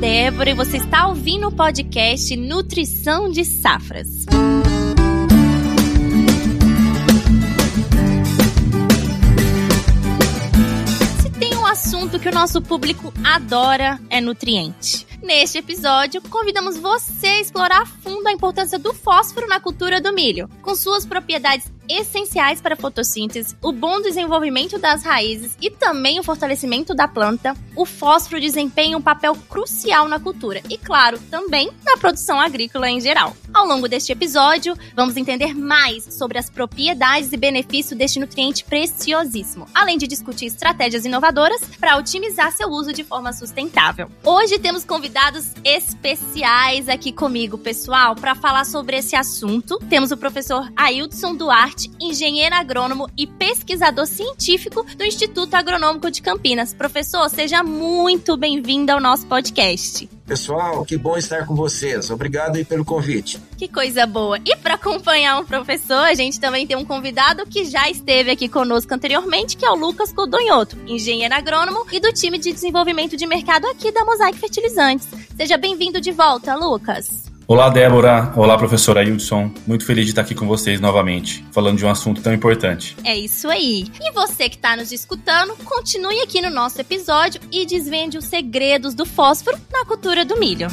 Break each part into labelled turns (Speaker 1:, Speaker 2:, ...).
Speaker 1: Débora e você está ouvindo o podcast Nutrição de Safras. Se tem um assunto que o nosso público adora, é nutriente. Neste episódio, convidamos você a explorar a fundo a importância do fósforo na cultura do milho, com suas propriedades essenciais para a fotossíntese, o bom desenvolvimento das raízes e também o fortalecimento da planta, o fósforo desempenha um papel crucial na cultura e, claro, também na produção agrícola em geral. Ao longo deste episódio, vamos entender mais sobre as propriedades e benefícios deste nutriente preciosíssimo, além de discutir estratégias inovadoras para otimizar seu uso de forma sustentável. Hoje temos convidados especiais aqui comigo, pessoal, para falar sobre esse assunto. Temos o professor Ailton Duarte engenheiro agrônomo e pesquisador científico do Instituto Agronômico de Campinas. Professor, seja muito bem-vindo ao nosso podcast.
Speaker 2: Pessoal, que bom estar com vocês. Obrigado aí pelo convite.
Speaker 1: Que coisa boa. E para acompanhar o professor, a gente também tem um convidado que já esteve aqui conosco anteriormente, que é o Lucas Codonhoto, engenheiro agrônomo e do time de desenvolvimento de mercado aqui da Mosaic Fertilizantes. Seja bem-vindo de volta, Lucas.
Speaker 3: Olá, Débora. Olá, professora Hildson. Muito feliz de estar aqui com vocês novamente, falando de um assunto tão importante.
Speaker 1: É isso aí. E você que está nos escutando, continue aqui no nosso episódio e desvende os segredos do fósforo na cultura do milho.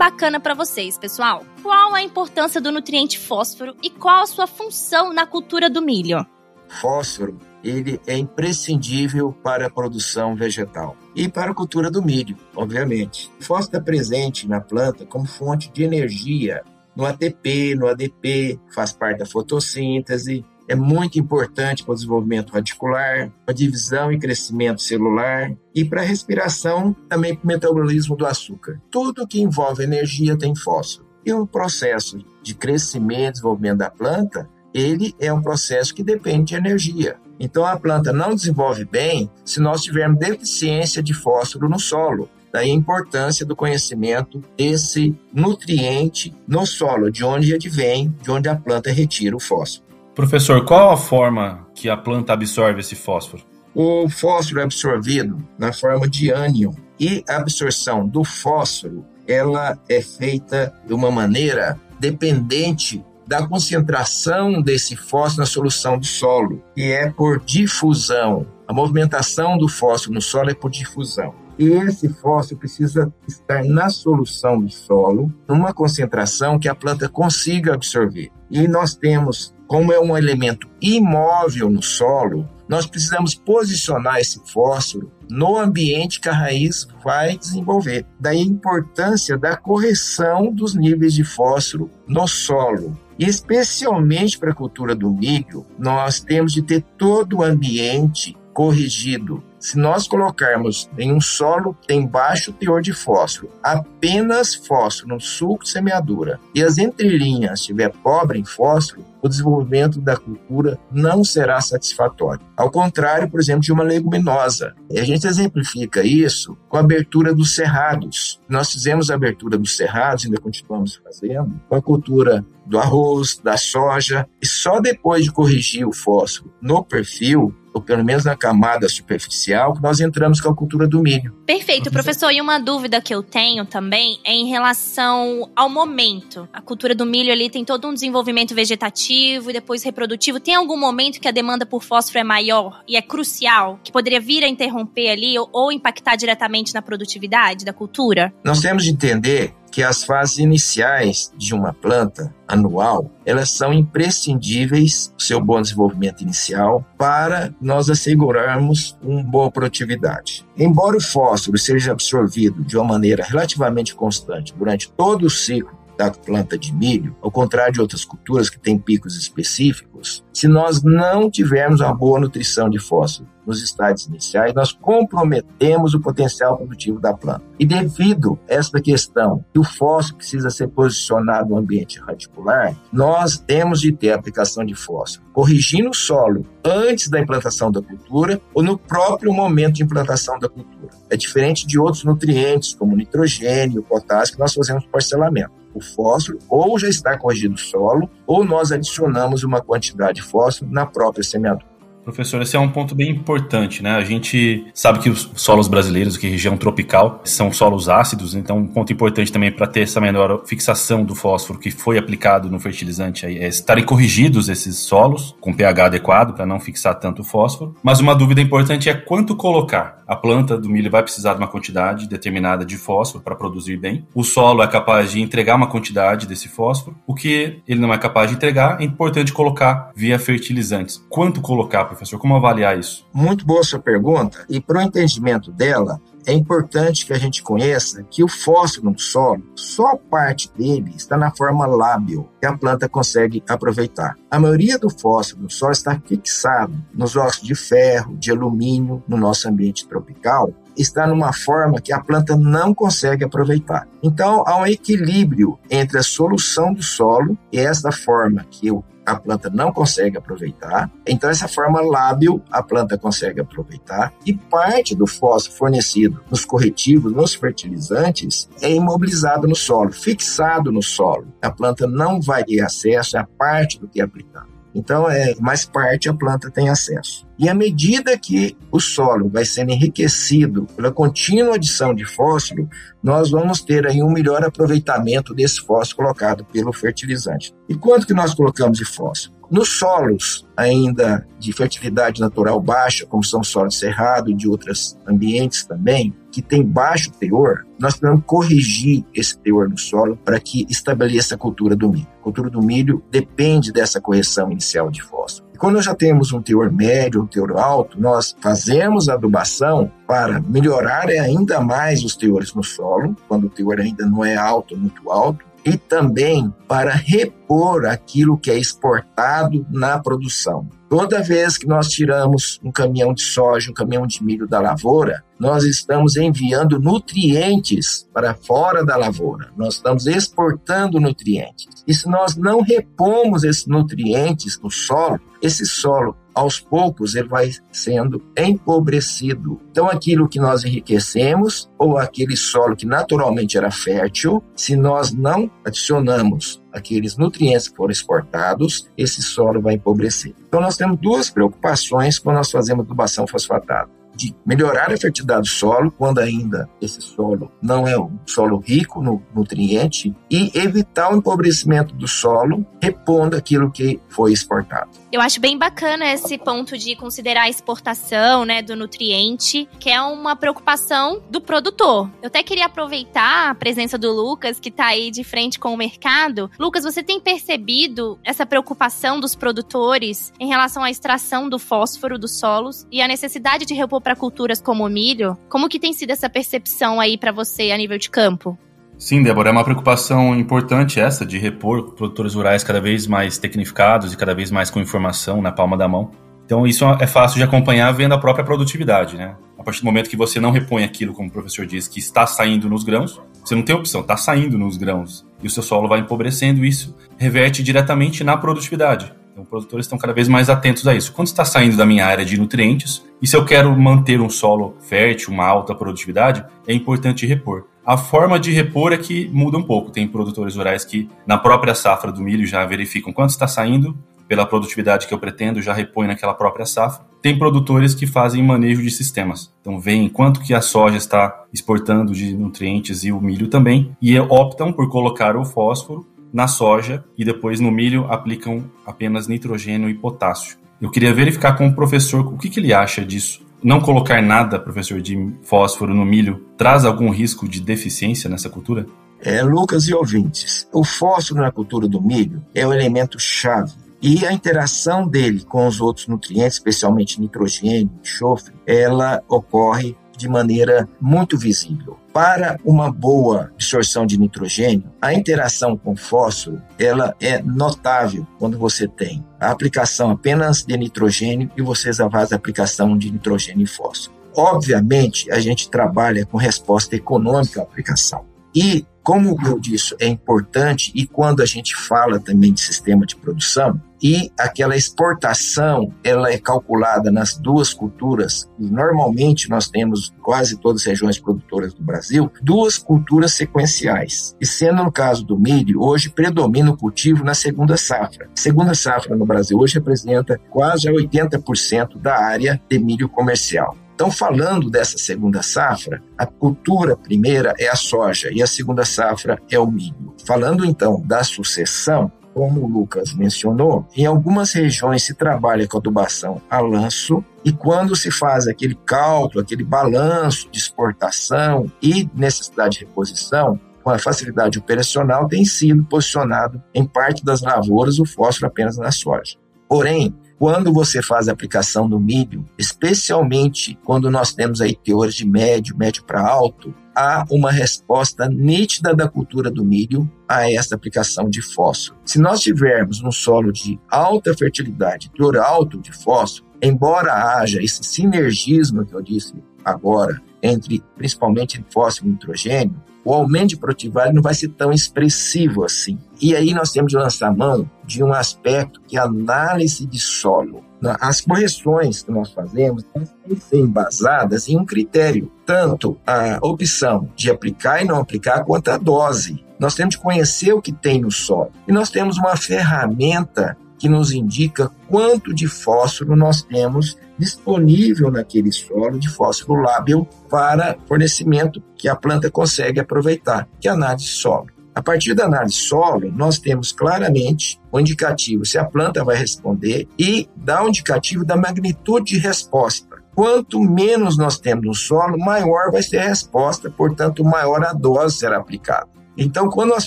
Speaker 1: Bacana para vocês, pessoal. Qual a importância do nutriente fósforo e qual a sua função na cultura do milho?
Speaker 2: Fósforo, ele é imprescindível para a produção vegetal e para a cultura do milho, obviamente. O fósforo está presente na planta como fonte de energia no ATP, no ADP, faz parte da fotossíntese, é muito importante para o desenvolvimento radicular, para a divisão e crescimento celular e para a respiração, também para o metabolismo do açúcar. Tudo que envolve energia tem fósforo. E o processo de crescimento e desenvolvimento da planta, ele é um processo que depende de energia. Então a planta não desenvolve bem se nós tivermos deficiência de fósforo no solo. Daí a importância do conhecimento desse nutriente no solo, de onde ele vem, de onde a planta retira o fósforo.
Speaker 3: Professor, qual a forma que a planta absorve esse fósforo?
Speaker 2: O fósforo é absorvido na forma de ânion e a absorção do fósforo ela é feita de uma maneira dependente da concentração desse fósforo na solução do solo, que é por difusão. A movimentação do fósforo no solo é por difusão. Esse fósforo precisa estar na solução do solo, numa concentração que a planta consiga absorver. E nós temos como é um elemento imóvel no solo, nós precisamos posicionar esse fósforo no ambiente que a raiz vai desenvolver. Daí a importância da correção dos níveis de fósforo no solo. E especialmente para a cultura do milho, nós temos de ter todo o ambiente corrigido. Se nós colocarmos em um solo tem baixo teor de fósforo, apenas fósforo no sulco de semeadura, e as entrelinhas estiver pobre em fósforo, o desenvolvimento da cultura não será satisfatório. Ao contrário, por exemplo, de uma leguminosa. E a gente exemplifica isso com a abertura dos cerrados. Nós fizemos a abertura dos cerrados, ainda continuamos fazendo, com a cultura do arroz, da soja, e só depois de corrigir o fósforo no perfil, ou pelo menos na camada superficial, que nós entramos com a cultura do milho.
Speaker 1: Perfeito, professor. E uma dúvida que eu tenho também é em relação ao momento. A cultura do milho ali tem todo um desenvolvimento vegetativo e depois reprodutivo. Tem algum momento que a demanda por fósforo é maior e é crucial, que poderia vir a interromper ali ou, ou impactar diretamente na produtividade da cultura?
Speaker 2: Nós temos de entender que as fases iniciais de uma planta anual, elas são imprescindíveis, seu bom desenvolvimento inicial, para nós assegurarmos uma boa produtividade. Embora o fósforo seja absorvido de uma maneira relativamente constante durante todo o ciclo da planta de milho, ao contrário de outras culturas que têm picos específicos, se nós não tivermos uma boa nutrição de fósforo nos estádios iniciais, nós comprometemos o potencial produtivo da planta. E devido a esta questão que o fósforo precisa ser posicionado no ambiente radicular, nós temos de ter a aplicação de fósforo corrigindo o solo antes da implantação da cultura ou no próprio momento de implantação da cultura. É diferente de outros nutrientes, como nitrogênio, potássio, que nós fazemos parcelamento o fósforo, ou já está corrigido o solo, ou nós adicionamos uma quantidade de fósforo na própria semeadura.
Speaker 3: Professor, esse é um ponto bem importante, né? A gente sabe que os solos brasileiros, que região tropical, são solos ácidos, então um ponto importante também para ter essa menor fixação do fósforo que foi aplicado no fertilizante é estarem corrigidos esses solos com pH adequado para não fixar tanto fósforo. Mas uma dúvida importante é quanto colocar. A planta do milho vai precisar de uma quantidade determinada de fósforo para produzir bem. O solo é capaz de entregar uma quantidade desse fósforo. O que ele não é capaz de entregar, é importante colocar via fertilizantes. Quanto colocar professor? Como avaliar isso?
Speaker 2: Muito boa sua pergunta. E para o entendimento dela, é importante que a gente conheça que o fósforo no solo, só parte dele está na forma lábil, que a planta consegue aproveitar. A maioria do fósforo no solo está fixado nos óxidos de ferro, de alumínio, no nosso ambiente tropical, está numa forma que a planta não consegue aproveitar. Então, há um equilíbrio entre a solução do solo e essa forma que o a planta não consegue aproveitar. Então, essa forma lábil a planta consegue aproveitar e parte do fósforo fornecido nos corretivos, nos fertilizantes, é imobilizado no solo, fixado no solo. A planta não vai ter acesso a parte do que é aplicado. Então, é, mais parte a planta tem acesso. E à medida que o solo vai sendo enriquecido pela contínua adição de fósforo, nós vamos ter aí um melhor aproveitamento desse fósforo colocado pelo fertilizante. E quanto que nós colocamos de fósforo? Nos solos ainda de fertilidade natural baixa, como são solos cerrados e de outros ambientes também, que tem baixo teor, nós precisamos corrigir esse teor no solo para que estabeleça a cultura do milho. A cultura do milho depende dessa correção inicial de fósforo. E quando nós já temos um teor médio, um teor alto, nós fazemos a adubação para melhorar ainda mais os teores no solo, quando o teor ainda não é alto, muito alto, e também para repor aquilo que é exportado na produção. Toda vez que nós tiramos um caminhão de soja, um caminhão de milho da lavoura, nós estamos enviando nutrientes para fora da lavoura. Nós estamos exportando nutrientes. E se nós não repomos esses nutrientes no solo, esse solo aos poucos ele vai sendo empobrecido. Então, aquilo que nós enriquecemos, ou aquele solo que naturalmente era fértil, se nós não adicionamos aqueles nutrientes que foram exportados, esse solo vai empobrecer. Então, nós temos duas preocupações quando nós fazemos adubação fosfatada de melhorar a fertilidade do solo, quando ainda esse solo não é um solo rico no nutriente, e evitar o empobrecimento do solo, repondo aquilo que foi exportado.
Speaker 1: Eu acho bem bacana esse ponto de considerar a exportação, né, do nutriente, que é uma preocupação do produtor. Eu até queria aproveitar a presença do Lucas, que está aí de frente com o mercado. Lucas, você tem percebido essa preocupação dos produtores em relação à extração do fósforo dos solos e a necessidade de repor para culturas como o milho? Como que tem sido essa percepção aí para você a nível de campo?
Speaker 3: Sim, Débora, é uma preocupação importante essa de repor produtores rurais cada vez mais tecnificados e cada vez mais com informação na palma da mão. Então isso é fácil de acompanhar vendo a própria produtividade, né? A partir do momento que você não repõe aquilo, como o professor diz, que está saindo nos grãos, você não tem opção, está saindo nos grãos e o seu solo vai empobrecendo, isso reverte diretamente na produtividade. Então, produtores estão cada vez mais atentos a isso. Quando está saindo da minha área de nutrientes, e se eu quero manter um solo fértil, uma alta produtividade, é importante repor. A forma de repor é que muda um pouco. Tem produtores rurais que, na própria safra do milho, já verificam quanto está saindo, pela produtividade que eu pretendo, já repõe naquela própria safra. Tem produtores que fazem manejo de sistemas. Então, veem quanto que a soja está exportando de nutrientes e o milho também, e optam por colocar o fósforo na soja e depois no milho aplicam apenas nitrogênio e potássio. Eu queria verificar com o professor o que, que ele acha disso não colocar nada, professor, de fósforo no milho traz algum risco de deficiência nessa cultura?
Speaker 2: É, Lucas e ouvintes, o fósforo na cultura do milho é o elemento chave e a interação dele com os outros nutrientes, especialmente nitrogênio, enxofre, ela ocorre de maneira muito visível. Para uma boa absorção de nitrogênio, a interação com fósforo ela é notável quando você tem a aplicação apenas de nitrogênio e você faz a aplicação de nitrogênio e fósforo. Obviamente, a gente trabalha com resposta econômica à aplicação. E, como eu disse, é importante, e quando a gente fala também de sistema de produção, e aquela exportação, ela é calculada nas duas culturas, normalmente nós temos, quase todas as regiões produtoras do Brasil, duas culturas sequenciais. E sendo no caso do milho, hoje predomina o cultivo na segunda safra. Segunda safra no Brasil hoje representa quase 80% da área de milho comercial. Então, falando dessa segunda safra, a cultura primeira é a soja e a segunda safra é o milho. Falando então da sucessão, como o Lucas mencionou, em algumas regiões se trabalha com adubação a lanço e quando se faz aquele cálculo, aquele balanço de exportação e necessidade de reposição, com a facilidade operacional, tem sido posicionado em parte das lavouras o fósforo apenas na soja. Porém, quando você faz a aplicação do milho, especialmente quando nós temos aí teores de médio, médio para alto, há uma resposta nítida da cultura do milho a essa aplicação de fósforo. Se nós tivermos um solo de alta fertilidade, teor alto de fósforo, embora haja esse sinergismo que eu disse agora entre principalmente fósforo e nitrogênio, o aumento de produtividade não vai ser tão expressivo assim. E aí nós temos de lançar mão de um aspecto que é análise de solo. As correções que nós fazemos têm que ser embasadas em um critério, tanto a opção de aplicar e não aplicar, quanto a dose. Nós temos de conhecer o que tem no solo. E nós temos uma ferramenta que nos indica quanto de fósforo nós temos disponível naquele solo de fósforo lábil para fornecimento que a planta consegue aproveitar, que é a análise solo. A partir da análise solo, nós temos claramente o indicativo se a planta vai responder e dá o indicativo da magnitude de resposta. Quanto menos nós temos no solo, maior vai ser a resposta, portanto, maior a dose será aplicada. Então, quando nós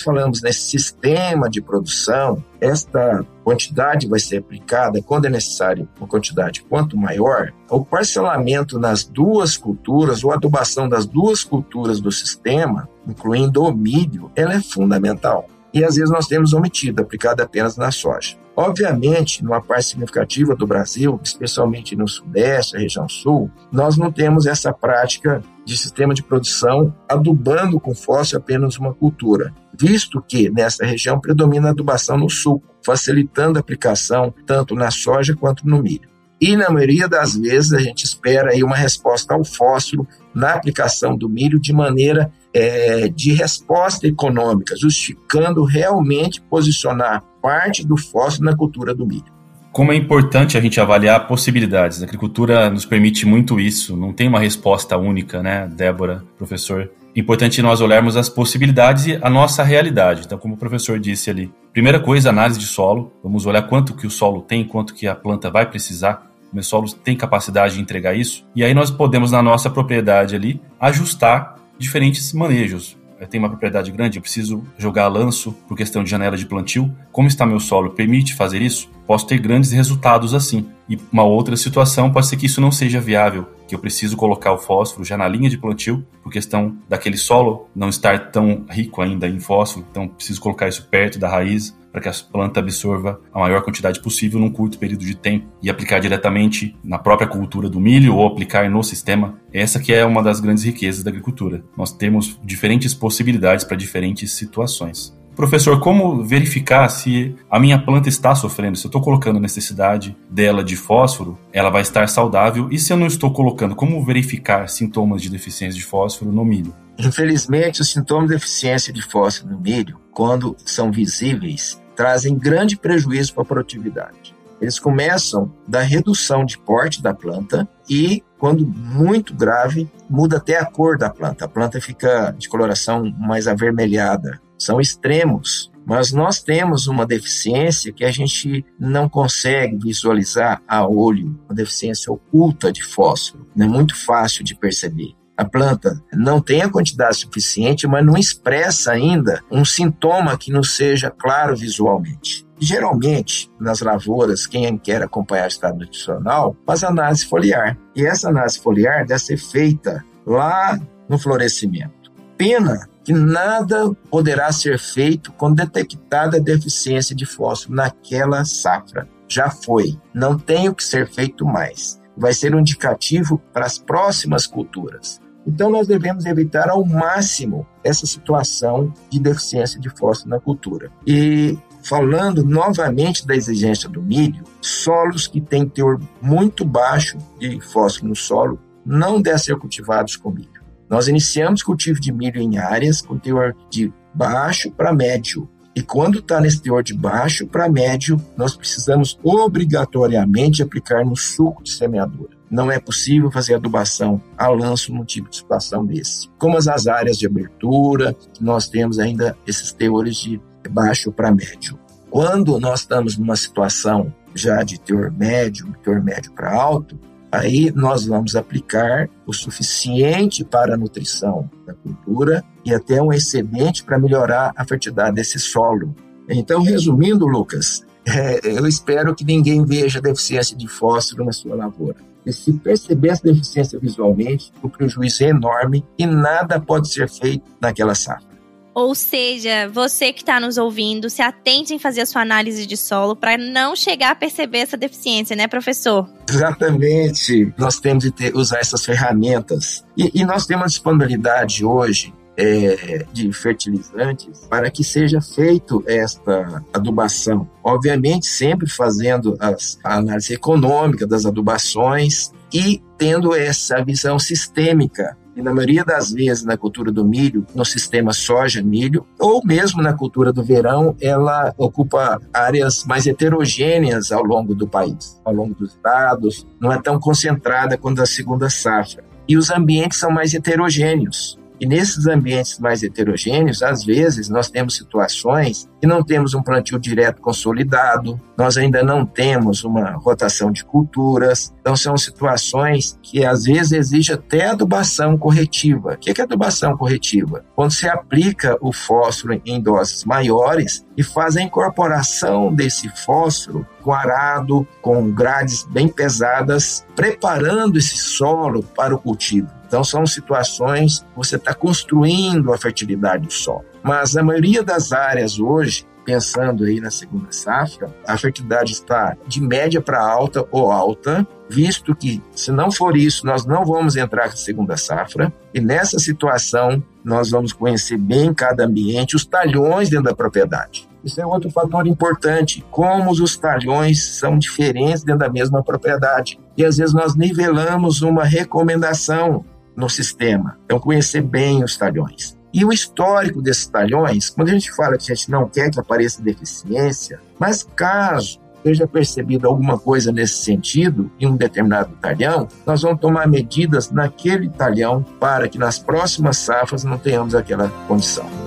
Speaker 2: falamos nesse sistema de produção, esta quantidade vai ser aplicada quando é necessário uma quantidade quanto maior, o parcelamento nas duas culturas ou adubação das duas culturas do sistema, incluindo o milho, ela é fundamental. E às vezes nós temos omitido, aplicado apenas na soja. Obviamente, numa parte significativa do Brasil, especialmente no Sudeste, a região Sul, nós não temos essa prática de sistema de produção adubando com fósforo apenas uma cultura, visto que nessa região predomina a adubação no suco, facilitando a aplicação tanto na soja quanto no milho. E na maioria das vezes a gente espera aí uma resposta ao fósforo na aplicação do milho de maneira é, de resposta econômica, justificando realmente posicionar parte do fósforo na cultura do milho.
Speaker 3: Como é importante a gente avaliar possibilidades. A agricultura nos permite muito isso, não tem uma resposta única, né, Débora, professor? Importante nós olharmos as possibilidades e a nossa realidade. Então, como o professor disse ali, primeira coisa, análise de solo. Vamos olhar quanto que o solo tem, quanto que a planta vai precisar. O meu solo tem capacidade de entregar isso. E aí nós podemos, na nossa propriedade ali, ajustar diferentes manejos. Eu tenho uma propriedade grande, eu preciso jogar lanço por questão de janela de plantio. Como está meu solo? Permite fazer isso? Posso ter grandes resultados assim. E uma outra situação pode ser que isso não seja viável, que eu preciso colocar o fósforo já na linha de plantio, por questão daquele solo não estar tão rico ainda em fósforo, então preciso colocar isso perto da raiz para que a planta absorva a maior quantidade possível num curto período de tempo e aplicar diretamente na própria cultura do milho ou aplicar no sistema. Essa que é uma das grandes riquezas da agricultura. Nós temos diferentes possibilidades para diferentes situações. Professor, como verificar se a minha planta está sofrendo? Se eu estou colocando necessidade dela de fósforo, ela vai estar saudável. E se eu não estou colocando, como verificar sintomas de deficiência de fósforo no milho?
Speaker 2: Infelizmente, os sintomas de deficiência de fósforo no milho, quando são visíveis, trazem grande prejuízo para a produtividade. Eles começam da redução de porte da planta e, quando muito grave, muda até a cor da planta. A planta fica de coloração mais avermelhada. São extremos mas nós temos uma deficiência que a gente não consegue visualizar a olho, uma deficiência oculta de fósforo, é muito fácil de perceber a planta não tem a quantidade suficiente, mas não expressa ainda um sintoma que não seja claro visualmente. Geralmente, nas lavouras, quem quer acompanhar o estado nutricional faz análise foliar. E essa análise foliar deve ser feita lá no florescimento. Pena que nada poderá ser feito quando detectada a deficiência de fósforo naquela safra. Já foi, não tem o que ser feito mais. Vai ser um indicativo para as próximas culturas. Então, nós devemos evitar ao máximo essa situação de deficiência de fósforo na cultura. E falando novamente da exigência do milho, solos que têm teor muito baixo de fósforo no solo não devem ser cultivados com milho. Nós iniciamos cultivo de milho em áreas com teor de baixo para médio. E quando está nesse teor de baixo para médio, nós precisamos obrigatoriamente aplicar no suco de semeadura. Não é possível fazer adubação a lanço num tipo de situação desse. Como as áreas de abertura, nós temos ainda esses teores de baixo para médio. Quando nós estamos numa situação já de teor médio, teor médio para alto, Aí nós vamos aplicar o suficiente para a nutrição da cultura e até um excedente para melhorar a fertilidade desse solo. Então, resumindo, Lucas, é, eu espero que ninguém veja deficiência de fósforo na sua lavoura. E se perceber essa deficiência visualmente, o prejuízo é enorme e nada pode ser feito naquela safra.
Speaker 1: Ou seja, você que está nos ouvindo, se atente em fazer a sua análise de solo para não chegar a perceber essa deficiência, né, professor?
Speaker 2: Exatamente. Nós temos que ter, usar essas ferramentas. E, e nós temos disponibilidade hoje é, de fertilizantes para que seja feito esta adubação. Obviamente, sempre fazendo as, a análise econômica das adubações e tendo essa visão sistêmica e na maioria das vezes na cultura do milho, no sistema soja-milho, ou mesmo na cultura do verão, ela ocupa áreas mais heterogêneas ao longo do país, ao longo dos estados, não é tão concentrada quanto a segunda safra. E os ambientes são mais heterogêneos. E nesses ambientes mais heterogêneos, às vezes nós temos situações que não temos um plantio direto consolidado, nós ainda não temos uma rotação de culturas. Então são situações que às vezes exigem até adubação corretiva. O que é adubação corretiva? Quando se aplica o fósforo em doses maiores e faz a incorporação desse fósforo com arado, com grades bem pesadas, preparando esse solo para o cultivo. Então, são situações que você está construindo a fertilidade do solo. Mas a maioria das áreas hoje, pensando aí na segunda safra, a fertilidade está de média para alta ou alta, visto que, se não for isso, nós não vamos entrar na segunda safra. E nessa situação, nós vamos conhecer bem cada ambiente, os talhões dentro da propriedade. Isso é outro fator importante, como os talhões são diferentes dentro da mesma propriedade. E às vezes nós nivelamos uma recomendação no sistema. Então, conhecer bem os talhões. E o histórico desses talhões, quando a gente fala que a gente não quer que apareça deficiência, mas caso seja percebido alguma coisa nesse sentido em um determinado talhão, nós vamos tomar medidas naquele talhão para que nas próximas safras não tenhamos aquela condição.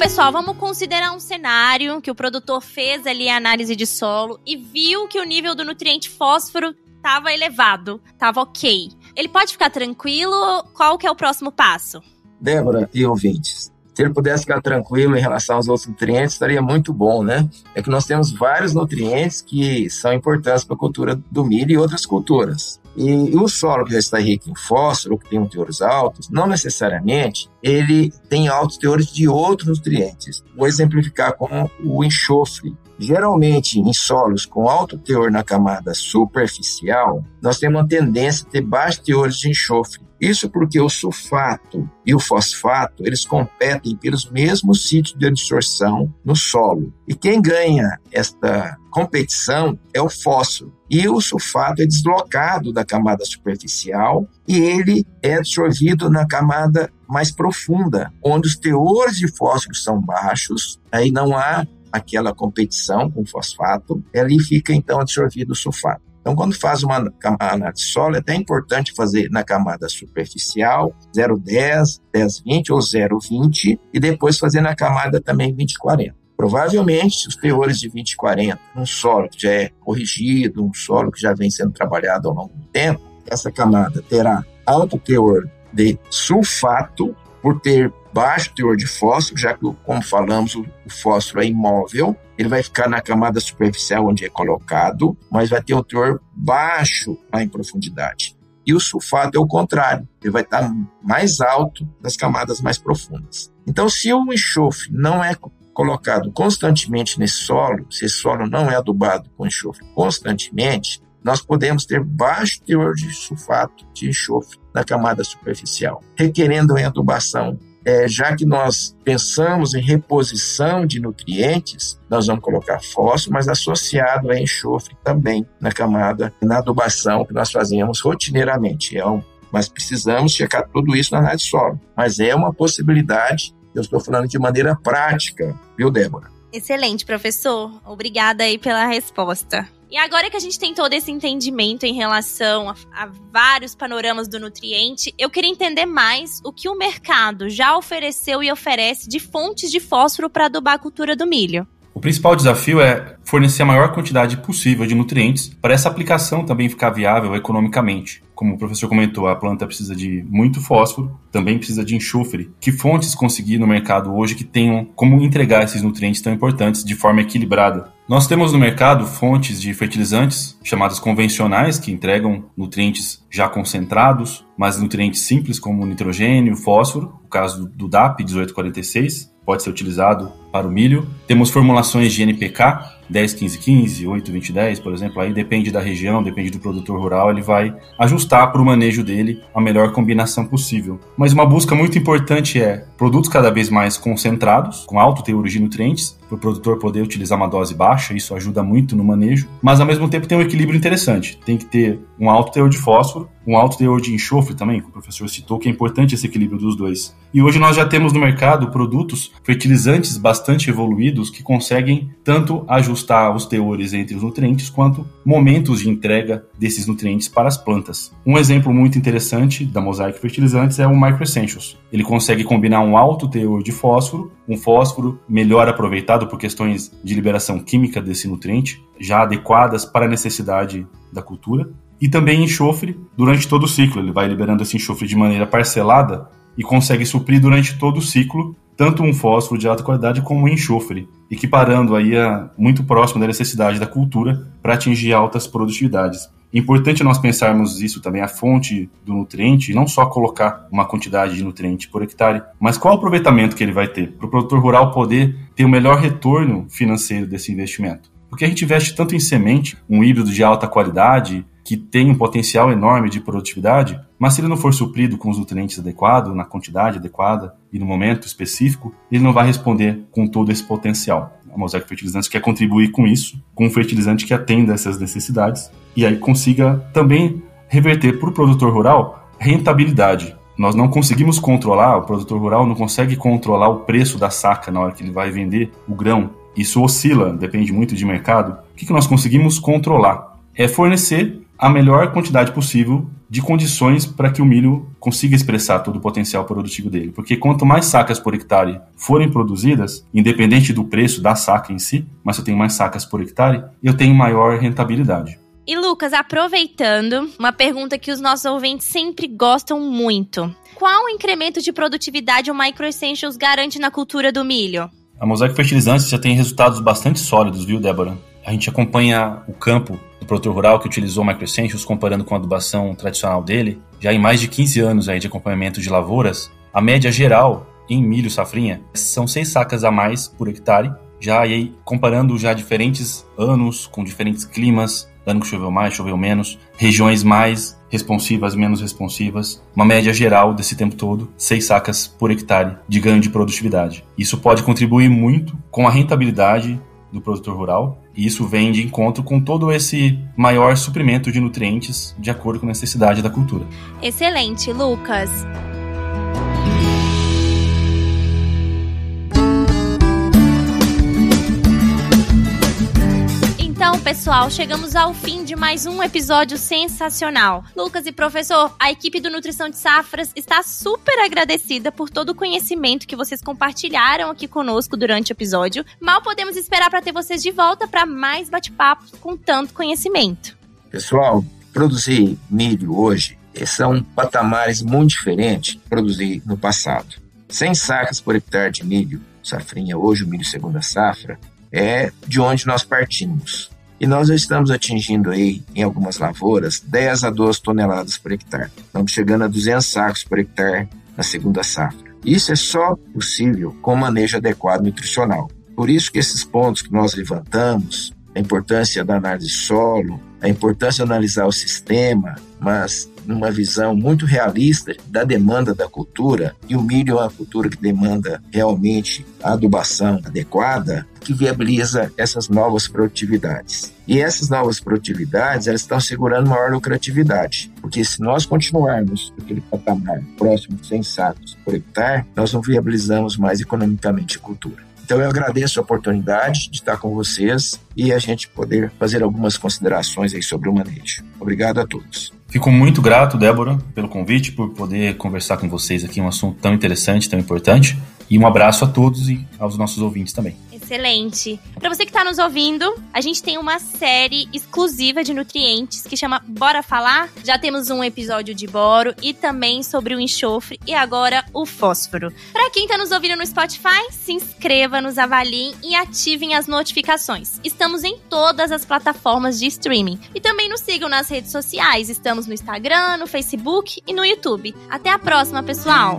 Speaker 1: Pessoal, vamos considerar um cenário que o produtor fez ali a análise de solo e viu que o nível do nutriente fósforo estava elevado, estava ok. Ele pode ficar tranquilo? Qual que é o próximo passo?
Speaker 2: Débora e ouvintes, se ele pudesse ficar tranquilo em relação aos outros nutrientes, estaria muito bom, né? É que nós temos vários nutrientes que são importantes para a cultura do milho e outras culturas. E o solo que já está rico em fósforo, que tem um teores altos, não necessariamente ele tem altos teores de outros nutrientes. Vou exemplificar com o enxofre. Geralmente, em solos com alto teor na camada superficial, nós temos uma tendência a ter baixos teores de enxofre. Isso porque o sulfato e o fosfato, eles competem pelos mesmos sítios de absorção no solo. E quem ganha esta competição é o fósforo. E o sulfato é deslocado da camada superficial e ele é absorvido na camada mais profunda, onde os teores de fósforo são baixos, aí não há aquela competição com o fosfato, ali fica então absorvido o sulfato. Então, quando faz uma análise solo, é até importante fazer na camada superficial, 0,10, 10,20 ou 0,20, e depois fazer na camada também 20,40. Provavelmente, os teores de 20,40, um solo que já é corrigido, um solo que já vem sendo trabalhado ao longo do tempo, essa camada terá alto teor de sulfato, por ter baixo teor de fósforo, já que, como falamos, o, fósforo é imóvel, ele vai ficar na camada superficial onde é colocado, mas vai ter um teor baixo lá em profundidade. E o sulfato é o contrário, ele vai estar mais alto nas camadas mais profundas. Então, se o enxofre não é colocado constantemente nesse solo, se esse solo não é adubado com enxofre constantemente, nós podemos ter baixo teor de sulfato de enxofre na camada superficial, requerendo adubação. É, já que nós pensamos em reposição de nutrientes, nós vamos colocar fósforo, mas associado a enxofre também na camada, na adubação que nós fazemos rotineiramente. É um, mas precisamos checar tudo isso na análise solo. Mas é uma possibilidade, eu estou falando de maneira prática, viu, Débora?
Speaker 1: Excelente, professor. Obrigada aí pela resposta. E agora que a gente tem todo esse entendimento em relação a, a, vários panoramas do nutriente, eu queria entender mais o que o mercado já ofereceu e oferece de fontes de fósforo para adubar a cultura do milho.
Speaker 3: O principal desafio é fornecer a maior quantidade possível de nutrientes para essa aplicação também ficar viável economicamente. Como o professor comentou, a planta precisa de muito fósforo, também precisa de enxofre. Que fontes conseguir no mercado hoje que tenham como entregar esses nutrientes tão importantes de forma equilibrada? Nós temos no mercado fontes de fertilizantes chamadas convencionais que entregam nutrientes já concentrados, mas nutrientes simples como nitrogênio, fósforo, o caso do DAP 1846, pode ser utilizado para o milho. Temos formulações de NPK 10, 15, 15, 8, 20, 10, por exemplo, aí depende da região, depende do produtor rural, ele vai ajustar para o manejo dele a melhor combinação possível. Mas uma busca muito importante é produtos cada vez mais concentrados, com alto teor de nutrientes, para o produtor poder utilizar uma dose baixa, isso ajuda muito no manejo, mas ao mesmo tempo tem um equilíbrio interessante. Tem que ter um alto teor de fósforo, um alto teor de enxofre também, que o professor citou, que é importante esse equilíbrio dos dois. E hoje nós já temos no mercado produtos fertilizantes bastante evoluídos que conseguem tanto ajustar os teores entre os nutrientes quanto momentos de entrega desses nutrientes para as plantas. Um exemplo muito interessante da Mosaic Fertilizantes é o Micro Essentials. Ele consegue combinar um alto teor de fósforo, um fósforo melhor aproveitado por questões de liberação química desse nutriente, já adequadas para a necessidade da cultura, e também enxofre durante todo o ciclo. Ele vai liberando esse enxofre de maneira parcelada e consegue suprir durante todo o ciclo tanto um fósforo de alta qualidade como um enxofre, equiparando aí a, muito próximo da necessidade da cultura para atingir altas produtividades. Importante nós pensarmos isso também, a fonte do nutriente, não só colocar uma quantidade de nutriente por hectare, mas qual o aproveitamento que ele vai ter, para o produtor rural poder ter o melhor retorno financeiro desse investimento. Porque a gente investe tanto em semente, um híbrido de alta qualidade, que tem um potencial enorme de produtividade, mas se ele não for suprido com os nutrientes adequados, na quantidade adequada e no momento específico, ele não vai responder com todo esse potencial. A Mosaic Fertilizantes quer contribuir com isso, com um fertilizante que atenda essas necessidades e aí consiga também reverter para o produtor rural rentabilidade. Nós não conseguimos controlar, o produtor rural não consegue controlar o preço da saca na hora que ele vai vender o grão. Isso oscila, depende muito de mercado. O que, que nós conseguimos controlar? É fornecer a melhor quantidade possível de condições para que o milho consiga expressar todo o potencial produtivo dele. Porque quanto mais sacas por hectare forem produzidas, independente do preço da saca em si, mas se eu tenho mais sacas por hectare, eu tenho maior rentabilidade.
Speaker 1: E Lucas, aproveitando, uma pergunta que os nossos ouvintes sempre gostam muito. Qual incremento de produtividade o Micro Essentials garante na cultura do milho?
Speaker 3: A Mosaic Fertilizantes já tem resultados bastante sólidos, viu, Débora? A gente acompanha o campo do produtor rural que utilizou microessentials comparando com a adubação tradicional dele, já em mais de 15 anos aí de acompanhamento de lavouras, a média geral em milho safrinha são 6 sacas a mais por hectare, já aí comparando já diferentes anos com diferentes climas, ano que choveu mais, choveu menos, regiões mais responsivas, menos responsivas, uma média geral desse tempo todo, 6 sacas por hectare de ganho de produtividade. Isso pode contribuir muito com a rentabilidade do produtor rural, e isso vem de encontro com todo esse maior suprimento de nutrientes de acordo com a necessidade da cultura.
Speaker 1: Excelente, Lucas. Pessoal, chegamos ao fim de mais um episódio sensacional. Lucas e professor, a equipe do Nutrição de Safras está super agradecida por todo o conhecimento que vocês compartilharam aqui conosco durante o episódio. Mal podemos esperar para ter vocês de volta para mais bate-papos com tanto conhecimento.
Speaker 2: Pessoal, produzir milho hoje são patamares muito diferentes de produzir no passado. 100 sacas por hectare de milho, safrinha, hoje o milho segunda safra, é de onde nós partimos. E nós já estamos atingindo aí, em algumas lavouras, 10 a 12 toneladas por hectare. Estamos chegando a 200 sacos por hectare na segunda safra. Isso é só possível com manejo adequado nutricional. Por isso que esses pontos que nós levantamos, a importância da análise solo, a importância de analisar o sistema, mas numa visão muito realista da demanda da cultura, e o milho é uma cultura que demanda realmente a adubação adequada, que viabiliza essas novas produtividades. E essas novas produtividades, elas estão segurando maior lucratividade, porque se nós continuarmos aquele patamar próximo de 100 sacos por hectare, nós não viabilizamos mais economicamente a cultura. Então eu agradeço a oportunidade de estar com vocês e a gente poder fazer algumas considerações aí sobre o manejo. Obrigado a todos.
Speaker 3: Fico muito grato, Débora, pelo convite, por poder conversar com vocês aqui um assunto tão interessante, tão importante. E um abraço a todos e aos nossos ouvintes também.
Speaker 1: Excelente. Para você que está nos ouvindo, a gente tem uma série exclusiva de nutrientes que chama Bora Falar. Já temos um episódio de boro e também sobre o enxofre e agora o fósforo. Para quem está nos ouvindo no Spotify, se inscreva, nos avaliem e ativem as notificações. Estamos em todas as plataformas de streaming e também nos sigam nas redes sociais. Estamos no Instagram, no Facebook e no YouTube. Até a próxima, pessoal.